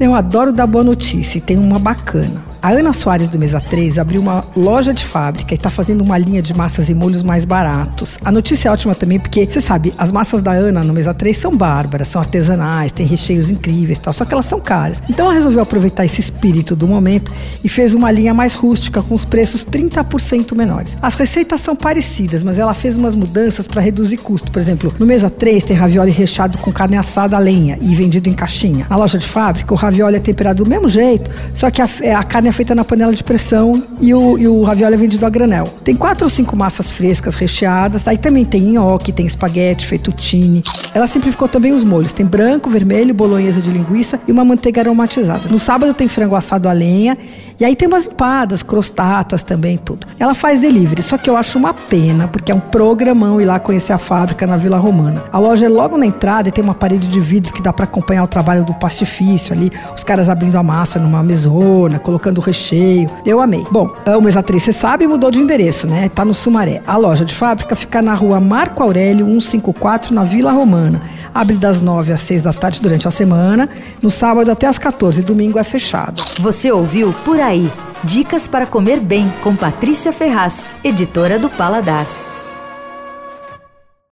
Eu adoro dar boa notícia e tem uma bacana. A Ana Soares do Mesa 3 abriu uma loja de fábrica e está fazendo uma linha de massas e molhos mais baratos. A notícia é ótima também porque, você sabe, as massas da Ana no Mesa 3 são bárbaras, são artesanais, têm recheios incríveis tal, só que elas são caras. Então ela resolveu aproveitar esse espírito do momento e fez uma linha mais rústica com os preços 30% menores. As receitas são parecidas, mas ela fez umas mudanças para reduzir custo. Por exemplo, no Mesa 3 tem ravioli recheado com carne assada a lenha e vendido em caixinha. Na loja de fábrica, o ravioli é temperado do mesmo jeito, só que a, a carne é feita na panela de pressão e o, e o ravioli é vendido a granel. Tem quatro ou cinco massas frescas recheadas, aí também tem nhoque, tem espaguete, fettuccine. Ela simplificou também os molhos. Tem branco, vermelho, bolonhesa de linguiça e uma manteiga aromatizada. No sábado tem frango assado a lenha e aí tem umas empadas, crostatas também, tudo. Ela faz delivery, só que eu acho uma pena, porque é um programão ir lá conhecer a fábrica na Vila Romana. A loja é logo na entrada e tem uma parede de vidro que dá para acompanhar o trabalho do pastifício ali, os caras abrindo a massa numa mesona, colocando o recheio. Eu amei. Bom, o Mesa Atriz, você sabe, mudou de endereço, né? Tá no Sumaré. A loja de fábrica fica na rua Marco Aurélio 154, na Vila Romana. Abre das 9 às 6 da tarde durante a semana, no sábado até às 14, domingo é fechado. Você ouviu Por Aí. Dicas para comer bem com Patrícia Ferraz, editora do Paladar.